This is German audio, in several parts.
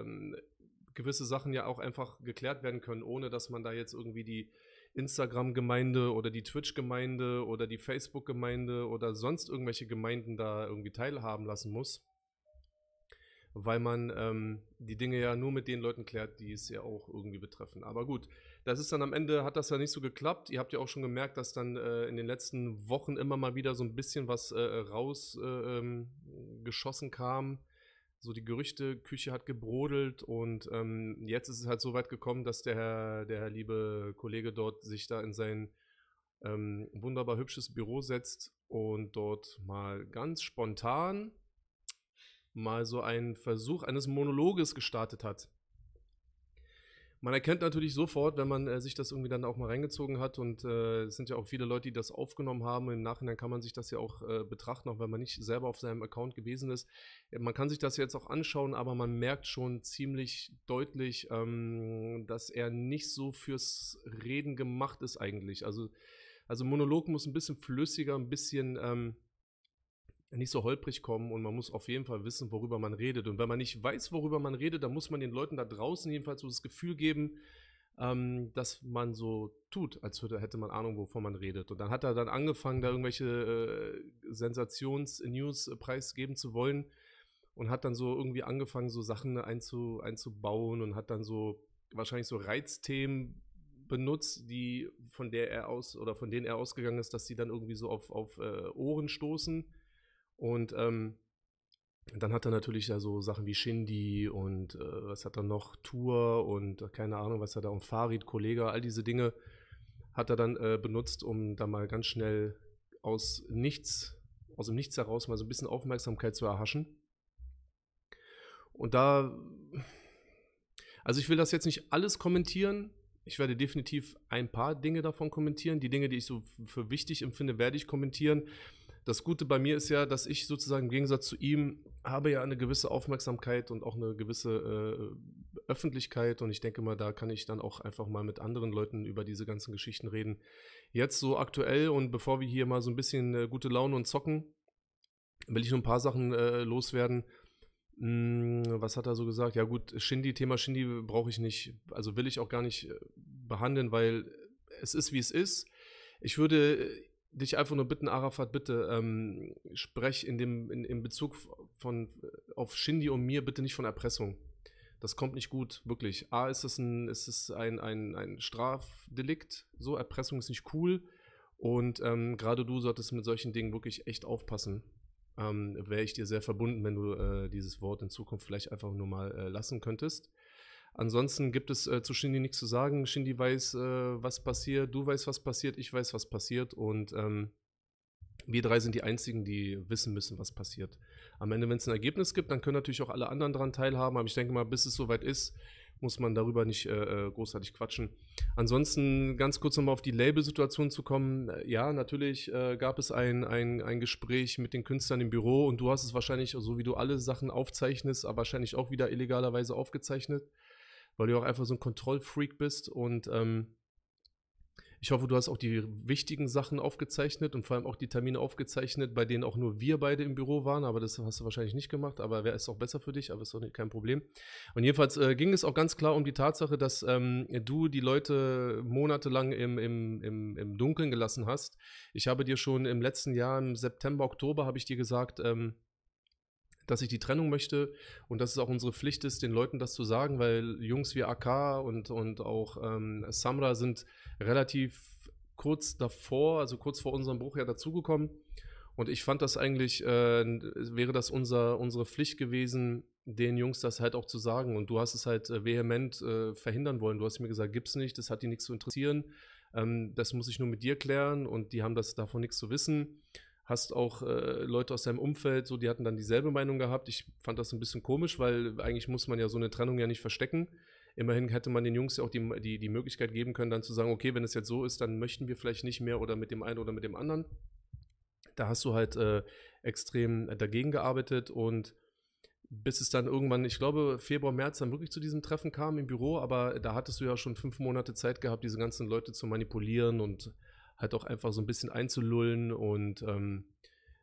ähm, gewisse Sachen ja auch einfach geklärt werden können, ohne dass man da jetzt irgendwie die Instagram-Gemeinde oder die Twitch-Gemeinde oder die Facebook-Gemeinde oder sonst irgendwelche Gemeinden da irgendwie teilhaben lassen muss. Weil man ähm, die Dinge ja nur mit den Leuten klärt, die es ja auch irgendwie betreffen. Aber gut, das ist dann am Ende, hat das ja nicht so geklappt. Ihr habt ja auch schon gemerkt, dass dann äh, in den letzten Wochen immer mal wieder so ein bisschen was äh, rausgeschossen äh, ähm, kam so die Gerüchteküche hat gebrodelt und ähm, jetzt ist es halt so weit gekommen, dass der, der liebe Kollege dort sich da in sein ähm, wunderbar hübsches Büro setzt und dort mal ganz spontan mal so einen Versuch eines Monologes gestartet hat. Man erkennt natürlich sofort, wenn man äh, sich das irgendwie dann auch mal reingezogen hat und äh, es sind ja auch viele Leute, die das aufgenommen haben. Im Nachhinein kann man sich das ja auch äh, betrachten, auch wenn man nicht selber auf seinem Account gewesen ist. Man kann sich das jetzt auch anschauen, aber man merkt schon ziemlich deutlich, ähm, dass er nicht so fürs Reden gemacht ist eigentlich. Also, also Monolog muss ein bisschen flüssiger, ein bisschen ähm, nicht so holprig kommen und man muss auf jeden Fall wissen, worüber man redet. Und wenn man nicht weiß, worüber man redet, dann muss man den Leuten da draußen jedenfalls so das Gefühl geben, ähm, dass man so tut, als hätte man Ahnung, wovon man redet. Und dann hat er dann angefangen, da irgendwelche äh, Sensations-News preisgeben zu wollen und hat dann so irgendwie angefangen, so Sachen einzu, einzubauen und hat dann so wahrscheinlich so Reizthemen benutzt, die von der er aus oder von denen er ausgegangen ist, dass sie dann irgendwie so auf, auf äh, Ohren stoßen und ähm, dann hat er natürlich ja so Sachen wie Shindy und äh, was hat er noch, Tour und äh, keine Ahnung, was hat er und Farid, Kollege, all diese Dinge hat er dann äh, benutzt, um da mal ganz schnell aus nichts, aus dem Nichts heraus mal so ein bisschen Aufmerksamkeit zu erhaschen. Und da, also ich will das jetzt nicht alles kommentieren. Ich werde definitiv ein paar Dinge davon kommentieren. Die Dinge, die ich so für wichtig empfinde, werde ich kommentieren. Das Gute bei mir ist ja, dass ich sozusagen im Gegensatz zu ihm habe ja eine gewisse Aufmerksamkeit und auch eine gewisse äh, Öffentlichkeit und ich denke mal, da kann ich dann auch einfach mal mit anderen Leuten über diese ganzen Geschichten reden. Jetzt so aktuell und bevor wir hier mal so ein bisschen äh, gute Laune und zocken, will ich nur ein paar Sachen äh, loswerden. Hm, was hat er so gesagt? Ja gut, Shindy, Thema Shindy brauche ich nicht, also will ich auch gar nicht äh, behandeln, weil es ist, wie es ist. Ich würde dich einfach nur bitten, Arafat, bitte ähm, sprech in dem in, in Bezug von auf Shindy und mir bitte nicht von Erpressung. Das kommt nicht gut, wirklich. A, ist es ein, ist es ein, ein, ein Strafdelikt, so, Erpressung ist nicht cool. Und ähm, gerade du solltest mit solchen Dingen wirklich echt aufpassen. Ähm, Wäre ich dir sehr verbunden, wenn du äh, dieses Wort in Zukunft vielleicht einfach nur mal äh, lassen könntest. Ansonsten gibt es äh, zu Shindy nichts zu sagen. Shindy weiß, äh, was passiert, du weißt, was passiert, ich weiß, was passiert und ähm, wir drei sind die Einzigen, die wissen müssen, was passiert. Am Ende, wenn es ein Ergebnis gibt, dann können natürlich auch alle anderen daran teilhaben, aber ich denke mal, bis es soweit ist, muss man darüber nicht äh, äh großartig quatschen. Ansonsten ganz kurz nochmal auf die Label-Situation zu kommen. Ja, natürlich äh, gab es ein, ein, ein Gespräch mit den Künstlern im Büro und du hast es wahrscheinlich, so wie du alle Sachen aufzeichnest, aber wahrscheinlich auch wieder illegalerweise aufgezeichnet weil du auch einfach so ein Kontrollfreak bist und ähm, ich hoffe, du hast auch die wichtigen Sachen aufgezeichnet und vor allem auch die Termine aufgezeichnet, bei denen auch nur wir beide im Büro waren, aber das hast du wahrscheinlich nicht gemacht, aber wäre es auch besser für dich, aber ist nicht, kein Problem. Und jedenfalls äh, ging es auch ganz klar um die Tatsache, dass ähm, du die Leute monatelang im, im, im, im Dunkeln gelassen hast. Ich habe dir schon im letzten Jahr, im September, Oktober, habe ich dir gesagt, ähm, dass ich die Trennung möchte und dass es auch unsere Pflicht ist, den Leuten das zu sagen, weil Jungs wie AK und, und auch ähm, Samra sind relativ kurz davor, also kurz vor unserem Bruch ja dazugekommen. Und ich fand das eigentlich, äh, wäre das unser, unsere Pflicht gewesen, den Jungs das halt auch zu sagen. Und du hast es halt äh, vehement äh, verhindern wollen. Du hast mir gesagt, gibt's nicht, das hat die nichts zu interessieren. Ähm, das muss ich nur mit dir klären und die haben das davon nichts zu wissen hast auch äh, Leute aus deinem Umfeld, so, die hatten dann dieselbe Meinung gehabt. Ich fand das ein bisschen komisch, weil eigentlich muss man ja so eine Trennung ja nicht verstecken. Immerhin hätte man den Jungs ja auch die, die, die Möglichkeit geben können, dann zu sagen, okay, wenn es jetzt so ist, dann möchten wir vielleicht nicht mehr oder mit dem einen oder mit dem anderen. Da hast du halt äh, extrem dagegen gearbeitet und bis es dann irgendwann, ich glaube, Februar, März dann wirklich zu diesem Treffen kam im Büro, aber da hattest du ja schon fünf Monate Zeit gehabt, diese ganzen Leute zu manipulieren und halt auch einfach so ein bisschen einzulullen und ähm,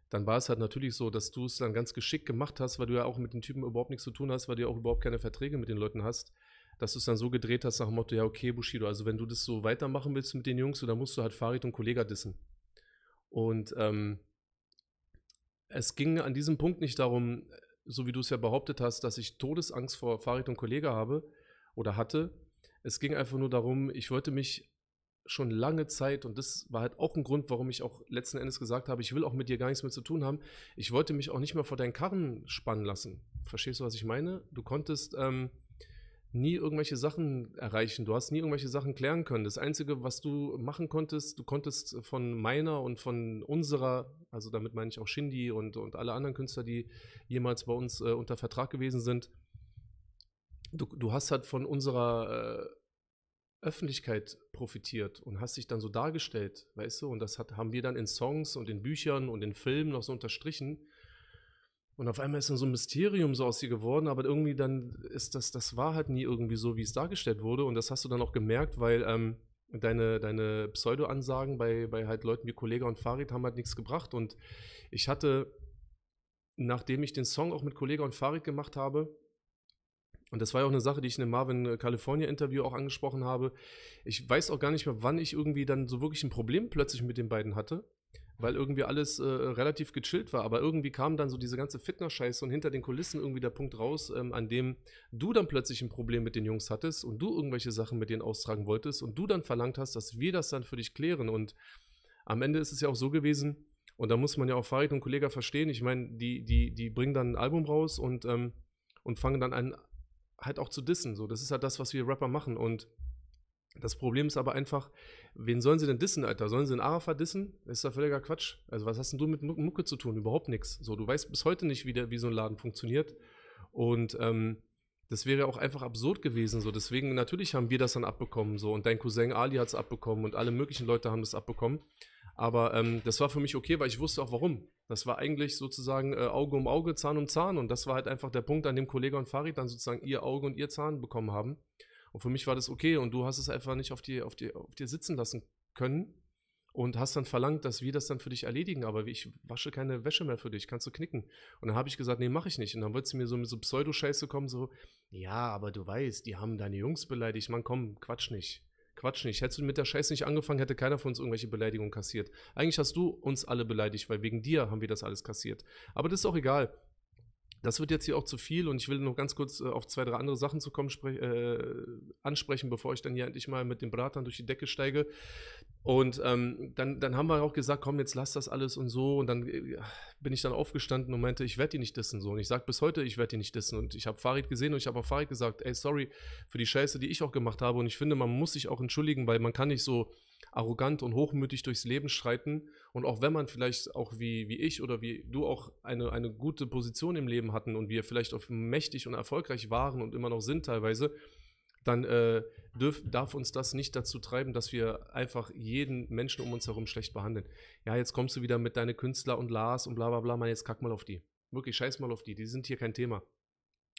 dann war es halt natürlich so, dass du es dann ganz geschickt gemacht hast, weil du ja auch mit den Typen überhaupt nichts zu tun hast, weil du ja auch überhaupt keine Verträge mit den Leuten hast, dass du es dann so gedreht hast nach dem Motto, ja, okay, Bushido, also wenn du das so weitermachen willst mit den Jungs, dann musst du halt Farid und Kollega dissen. Und ähm, es ging an diesem Punkt nicht darum, so wie du es ja behauptet hast, dass ich Todesangst vor Farid und Kollega habe oder hatte. Es ging einfach nur darum, ich wollte mich schon lange Zeit, und das war halt auch ein Grund, warum ich auch letzten Endes gesagt habe, ich will auch mit dir gar nichts mehr zu tun haben. Ich wollte mich auch nicht mehr vor deinen Karren spannen lassen. Verstehst du, was ich meine? Du konntest ähm, nie irgendwelche Sachen erreichen. Du hast nie irgendwelche Sachen klären können. Das Einzige, was du machen konntest, du konntest von meiner und von unserer, also damit meine ich auch Shindy und, und alle anderen Künstler, die jemals bei uns äh, unter Vertrag gewesen sind, du, du hast halt von unserer äh, Öffentlichkeit profitiert und hast dich dann so dargestellt, weißt du? Und das hat, haben wir dann in Songs und in Büchern und in Filmen noch so unterstrichen. Und auf einmal ist dann so ein Mysterium so aus dir geworden, aber irgendwie dann ist das, das war halt nie irgendwie so, wie es dargestellt wurde. Und das hast du dann auch gemerkt, weil ähm, deine, deine Pseudo-Ansagen bei, bei halt Leuten wie Kollega und Farid haben halt nichts gebracht. Und ich hatte, nachdem ich den Song auch mit Kollega und Farid gemacht habe, und das war ja auch eine Sache, die ich in dem Marvin äh, California Interview auch angesprochen habe. Ich weiß auch gar nicht mehr, wann ich irgendwie dann so wirklich ein Problem plötzlich mit den beiden hatte, weil irgendwie alles äh, relativ gechillt war. Aber irgendwie kam dann so diese ganze Fitness-Scheiße und hinter den Kulissen irgendwie der Punkt raus, ähm, an dem du dann plötzlich ein Problem mit den Jungs hattest und du irgendwelche Sachen mit denen austragen wolltest und du dann verlangt hast, dass wir das dann für dich klären. Und am Ende ist es ja auch so gewesen, und da muss man ja auch Farid und Kollege verstehen. Ich meine, die, die, die bringen dann ein Album raus und, ähm, und fangen dann an, halt auch zu dissen. So, das ist halt das, was wir Rapper machen. Und das Problem ist aber einfach, wen sollen sie denn dissen, Alter? Sollen sie einen Arafa dissen? Ist doch völliger Quatsch. Also, was hast denn du mit Mucke zu tun? Überhaupt nichts. So, du weißt bis heute nicht, wie, der, wie so ein Laden funktioniert. Und ähm, das wäre auch einfach absurd gewesen. So, deswegen, natürlich haben wir das dann abbekommen. So, und dein Cousin Ali hat es abbekommen und alle möglichen Leute haben das abbekommen. Aber ähm, das war für mich okay, weil ich wusste auch warum. Das war eigentlich sozusagen äh, Auge um Auge, Zahn um Zahn. Und das war halt einfach der Punkt, an dem Kollege und Farid dann sozusagen ihr Auge und ihr Zahn bekommen haben. Und für mich war das okay. Und du hast es einfach nicht auf dir, auf dir, auf dir sitzen lassen können. Und hast dann verlangt, dass wir das dann für dich erledigen. Aber ich wasche keine Wäsche mehr für dich. Kannst du knicken? Und dann habe ich gesagt, nee, mache ich nicht. Und dann wird sie mir so mit so Pseudo-Scheiße kommen, so, ja, aber du weißt, die haben deine Jungs beleidigt. Man, komm, quatsch nicht. Quatsch nicht. Hättest du mit der Scheiße nicht angefangen, hätte keiner von uns irgendwelche Beleidigungen kassiert. Eigentlich hast du uns alle beleidigt, weil wegen dir haben wir das alles kassiert. Aber das ist auch egal. Das wird jetzt hier auch zu viel und ich will noch ganz kurz äh, auf zwei, drei andere Sachen zu kommen, äh, ansprechen, bevor ich dann hier endlich mal mit den Bratern durch die Decke steige. Und ähm, dann, dann haben wir auch gesagt, komm, jetzt lass das alles und so. Und dann äh, bin ich dann aufgestanden und meinte, ich werde die nicht dissen. So. Und ich sage bis heute, ich werde die nicht dissen. Und ich habe Farid gesehen und ich habe auch Farid gesagt, ey, sorry für die Scheiße, die ich auch gemacht habe. Und ich finde, man muss sich auch entschuldigen, weil man kann nicht so arrogant und hochmütig durchs Leben streiten. Und auch wenn man vielleicht auch wie, wie ich oder wie du auch eine, eine gute Position im Leben hatten und wir vielleicht auch mächtig und erfolgreich waren und immer noch sind teilweise, dann äh, dürf, darf uns das nicht dazu treiben, dass wir einfach jeden Menschen um uns herum schlecht behandeln. Ja, jetzt kommst du wieder mit deinen Künstler und Lars und bla bla bla, man, jetzt kack mal auf die. Wirklich, scheiß mal auf die, die sind hier kein Thema.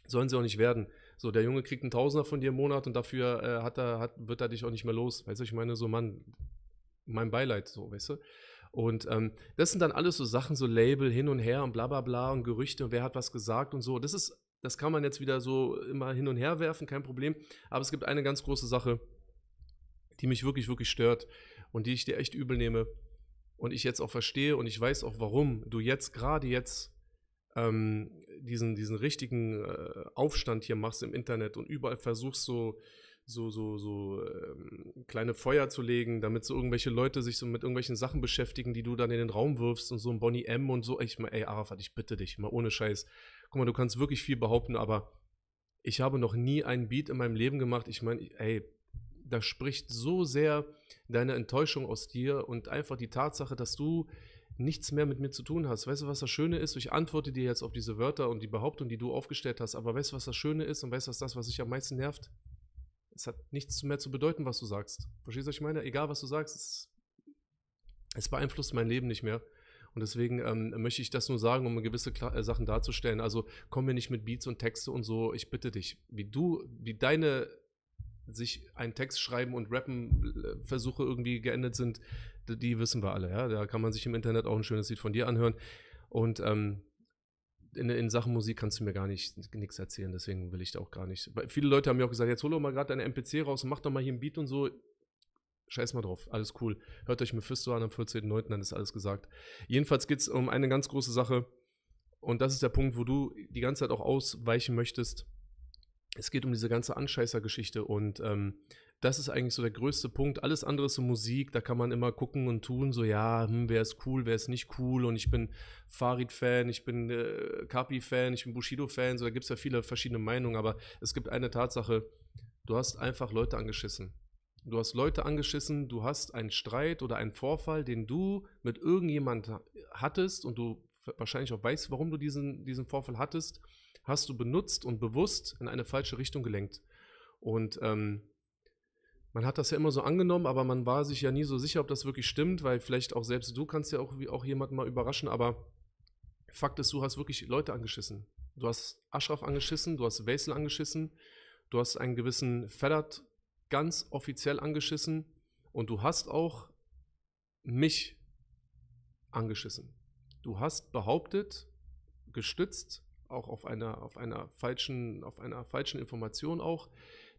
Sollen sie auch nicht werden. So, der Junge kriegt einen Tausender von dir im Monat und dafür äh, hat er, hat, wird er dich auch nicht mehr los. Weißt du, ich meine, so, Mann, mein Beileid, so, weißt du. Und ähm, das sind dann alles so Sachen, so Label hin und her und bla bla bla und Gerüchte und wer hat was gesagt und so. Das ist das kann man jetzt wieder so immer hin und her werfen, kein Problem. Aber es gibt eine ganz große Sache, die mich wirklich, wirklich stört und die ich dir echt übel nehme. Und ich jetzt auch verstehe und ich weiß auch, warum du jetzt, gerade jetzt, ähm, diesen, diesen richtigen äh, Aufstand hier machst im Internet und überall versuchst so, so, so, so ähm, kleine Feuer zu legen, damit so irgendwelche Leute sich so mit irgendwelchen Sachen beschäftigen, die du dann in den Raum wirfst und so ein Bonnie M und so. Ich meine, ey, Arafat, ich bitte dich, mal ohne Scheiß guck mal, du kannst wirklich viel behaupten, aber ich habe noch nie einen Beat in meinem Leben gemacht. Ich meine, ey, da spricht so sehr deine Enttäuschung aus dir und einfach die Tatsache, dass du nichts mehr mit mir zu tun hast. Weißt du, was das Schöne ist? Ich antworte dir jetzt auf diese Wörter und die Behauptung, die du aufgestellt hast, aber weißt du, was das Schöne ist und weißt du, was das, was dich am meisten nervt? Es hat nichts mehr zu bedeuten, was du sagst. Verstehst du, was ich meine? Egal, was du sagst, es, es beeinflusst mein Leben nicht mehr. Und deswegen ähm, möchte ich das nur sagen, um gewisse Kla äh, Sachen darzustellen. Also komm mir nicht mit Beats und Texte und so. Ich bitte dich, wie du, wie deine sich einen Text schreiben und rappen äh, Versuche irgendwie geendet sind, die wissen wir alle. Ja? Da kann man sich im Internet auch ein schönes Lied von dir anhören. Und ähm, in, in, Sachen Musik kannst du mir gar nicht nichts erzählen, deswegen will ich da auch gar nicht. Weil viele Leute haben mir auch gesagt, jetzt hol doch mal gerade deine MPC raus und mach doch mal hier ein Beat und so. Scheiß mal drauf, alles cool. Hört euch Mephisto an am 14.09., dann ist alles gesagt. Jedenfalls geht es um eine ganz große Sache und das ist der Punkt, wo du die ganze Zeit auch ausweichen möchtest. Es geht um diese ganze Anscheißer-Geschichte und ähm, das ist eigentlich so der größte Punkt. Alles andere ist so Musik, da kann man immer gucken und tun, so ja, hm, wer ist cool, wer ist nicht cool und ich bin Farid-Fan, ich bin äh, Kapi-Fan, ich bin Bushido-Fan, so da gibt es ja viele verschiedene Meinungen, aber es gibt eine Tatsache, du hast einfach Leute angeschissen. Du hast Leute angeschissen, du hast einen Streit oder einen Vorfall, den du mit irgendjemand hattest und du wahrscheinlich auch weißt, warum du diesen, diesen Vorfall hattest, hast du benutzt und bewusst in eine falsche Richtung gelenkt. Und ähm, man hat das ja immer so angenommen, aber man war sich ja nie so sicher, ob das wirklich stimmt, weil vielleicht auch selbst du kannst ja auch, auch jemanden mal überraschen, aber Fakt ist, du hast wirklich Leute angeschissen. Du hast Ashraf angeschissen, du hast Wesel angeschissen, du hast einen gewissen Ferrat ganz offiziell angeschissen und du hast auch mich angeschissen. Du hast behauptet, gestützt, auch auf einer, auf einer falschen, auf einer falschen Information auch,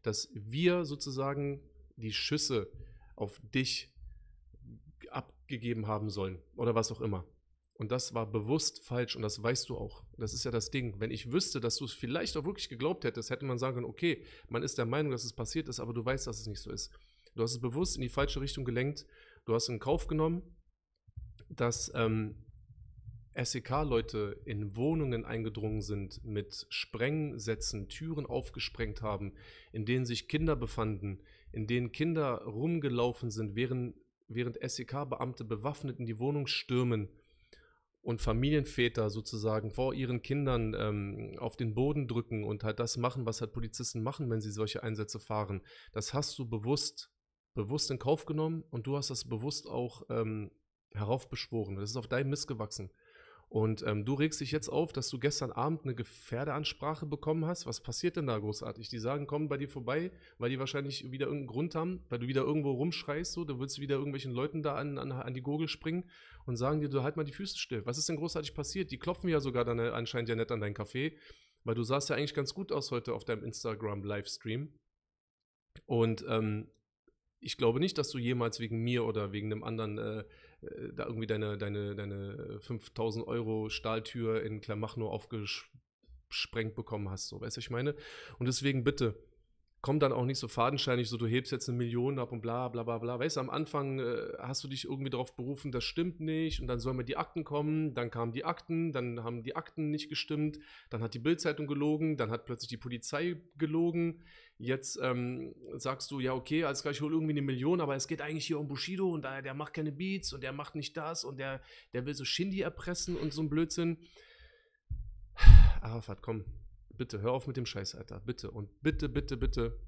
dass wir sozusagen die Schüsse auf dich abgegeben haben sollen oder was auch immer. Und das war bewusst falsch und das weißt du auch. Das ist ja das Ding. Wenn ich wüsste, dass du es vielleicht auch wirklich geglaubt hättest, hätte man sagen können, okay, man ist der Meinung, dass es passiert ist, aber du weißt, dass es nicht so ist. Du hast es bewusst in die falsche Richtung gelenkt. Du hast in Kauf genommen, dass ähm, SEK-Leute in Wohnungen eingedrungen sind, mit Sprengsätzen Türen aufgesprengt haben, in denen sich Kinder befanden, in denen Kinder rumgelaufen sind, während, während SEK-Beamte bewaffnet in die Wohnung stürmen und Familienväter sozusagen vor ihren Kindern ähm, auf den Boden drücken und halt das machen, was halt Polizisten machen, wenn sie solche Einsätze fahren. Das hast du bewusst, bewusst in Kauf genommen und du hast das bewusst auch ähm, heraufbeschworen. Das ist auf deinem Mist gewachsen. Und ähm, du regst dich jetzt auf, dass du gestern Abend eine Gefährdeansprache bekommen hast. Was passiert denn da großartig? Die sagen, kommen bei dir vorbei, weil die wahrscheinlich wieder irgendeinen Grund haben, weil du wieder irgendwo rumschreist, so, du willst wieder irgendwelchen Leuten da an, an, an die Gurgel springen und sagen dir, du halt mal die Füße still. Was ist denn großartig passiert? Die klopfen ja sogar dann anscheinend ja nett an dein Café, weil du sahst ja eigentlich ganz gut aus heute auf deinem Instagram-Livestream. Und ähm, ich glaube nicht, dass du jemals wegen mir oder wegen einem anderen äh, äh, da irgendwie deine, deine, deine 5000 Euro Stahltür in Klamachno aufgesprengt bekommen hast. So, weißt du, ich meine? Und deswegen bitte, komm dann auch nicht so fadenscheinig, so du hebst jetzt eine Million ab und bla bla bla bla. Weißt du, am Anfang äh, hast du dich irgendwie darauf berufen, das stimmt nicht und dann sollen mir die Akten kommen, dann kamen die Akten, dann haben die Akten nicht gestimmt, dann hat die Bildzeitung gelogen, dann hat plötzlich die Polizei gelogen. Jetzt ähm, sagst du, ja, okay, als gleich hol irgendwie eine Million, aber es geht eigentlich hier um Bushido und der, der macht keine Beats und der macht nicht das und der, der will so Shindy erpressen und so ein Blödsinn. Arafat, komm, bitte, hör auf mit dem Scheiß, Alter. Bitte. Und bitte, bitte, bitte,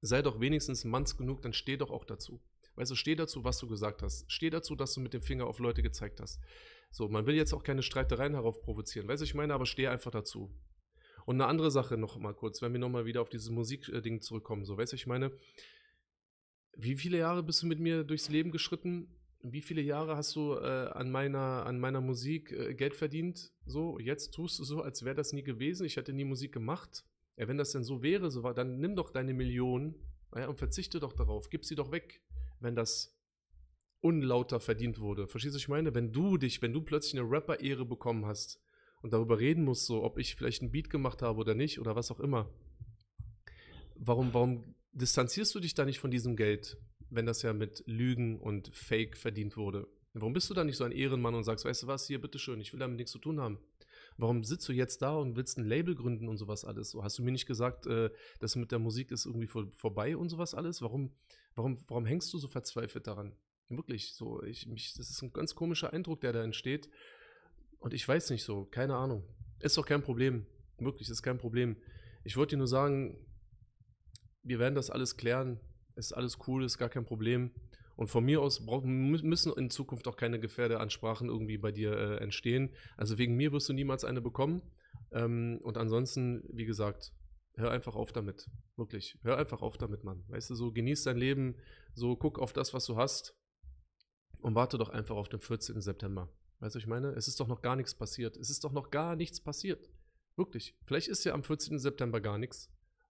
sei doch wenigstens manns genug, dann steh doch auch dazu. Weißt du, steh dazu, was du gesagt hast. Steh dazu, dass du mit dem Finger auf Leute gezeigt hast. So, man will jetzt auch keine Streitereien darauf provozieren. Weißt du, ich meine, aber steh einfach dazu. Und eine andere Sache noch mal kurz, wenn wir noch mal wieder auf dieses Musikding zurückkommen. So, weißt du, ich meine, wie viele Jahre bist du mit mir durchs Leben geschritten? Wie viele Jahre hast du äh, an, meiner, an meiner Musik äh, Geld verdient? So, jetzt tust du so, als wäre das nie gewesen. Ich hätte nie Musik gemacht. Ja, wenn das denn so wäre, so war, dann nimm doch deine Millionen ja, und verzichte doch darauf. Gib sie doch weg, wenn das unlauter verdient wurde. Verstehst du, was ich meine? Wenn du dich, wenn du plötzlich eine Rapper-Ehre bekommen hast und darüber reden musst, so, ob ich vielleicht einen Beat gemacht habe oder nicht oder was auch immer, warum, warum distanzierst du dich da nicht von diesem Geld? Wenn das ja mit Lügen und Fake verdient wurde. Warum bist du da nicht so ein Ehrenmann und sagst, weißt du was, hier, bitteschön, ich will damit nichts zu tun haben? Warum sitzt du jetzt da und willst ein Label gründen und sowas alles? Hast du mir nicht gesagt, äh, dass mit der Musik ist irgendwie vor, vorbei und sowas alles? Warum, warum, warum hängst du so verzweifelt daran? Wirklich, so, ich, mich, das ist ein ganz komischer Eindruck, der da entsteht. Und ich weiß nicht so, keine Ahnung. Ist doch kein Problem. Wirklich, ist kein Problem. Ich wollte dir nur sagen, wir werden das alles klären ist alles cool, ist gar kein Problem. Und von mir aus müssen in Zukunft auch keine Gefährdeansprachen irgendwie bei dir äh, entstehen. Also wegen mir wirst du niemals eine bekommen. Ähm, und ansonsten, wie gesagt, hör einfach auf damit. Wirklich. Hör einfach auf damit, Mann. Weißt du, so genieß dein Leben, so guck auf das, was du hast und warte doch einfach auf den 14. September. Weißt du, was ich meine? Es ist doch noch gar nichts passiert. Es ist doch noch gar nichts passiert. Wirklich. Vielleicht ist ja am 14. September gar nichts.